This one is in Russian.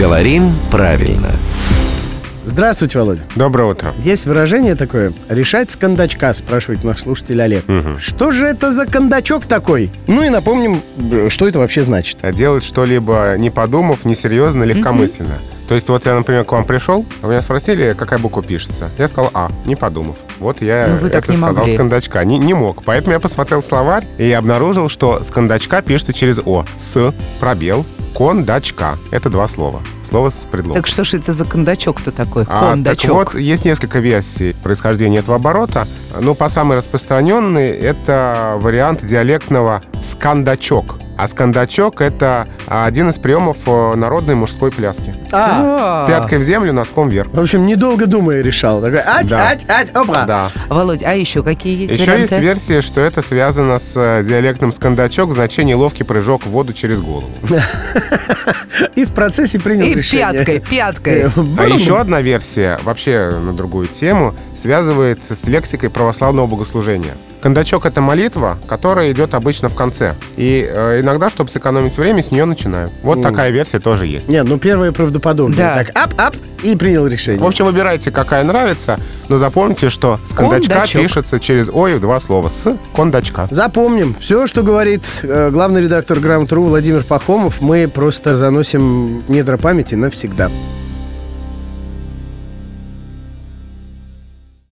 Говорим правильно. Здравствуйте, Володя. Доброе утро. Есть выражение такое «решать с кондачка», спрашивает наш слушатель Олег. Что же это за кондачок такой? Ну и напомним, что это вообще значит. А Делать что-либо не подумав, несерьезно, легкомысленно. То есть вот я, например, к вам пришел, а вы меня спросили, какая буква пишется. Я сказал «А», не подумав. Вот я Ну, это не сказал могли. с кондачка. Не, не мог. Поэтому я посмотрел словарь и обнаружил, что с кондачка пишется через «О». С, пробел, кондачка. Это два слова. Слово с предлогом. Так что ж это за кондачок-то такой? А, Кондачок. так вот, есть несколько версий происхождения этого оборота. Но по самой распространенной это вариант диалектного скандачок. А скандачок — это один из приемов э, народной мужской пляски. А. Пяткой в землю, носком вверх. в общем, недолго думая решал. Такой, ать, Да. ать, ать, опа. Да. Володь, а еще какие есть Еще варианты? есть версия, что это связано с э, диалектным скандачок в значении ловкий прыжок в воду через голову. И в процессе принял И решение. пяткой, пяткой. А Брум. еще одна версия, вообще на другую тему, связывает с лексикой православного богослужения. Кондачок — это молитва, которая идет обычно в конце. И э, иногда, чтобы сэкономить время, с нее начинают. Вот Мгм. такая версия тоже есть. Не, ну первое правдоподобнее. Да. Так, ап-ап, и принял решение. В общем, выбирайте, какая нравится, но запомните, что с кондачка Кондачок. пишется через «о» и в два слова. С кондачка. Запомним, все, что говорит э, главный редактор Грамота.ру Владимир Пахомов, мы просто заносим в недра памяти навсегда.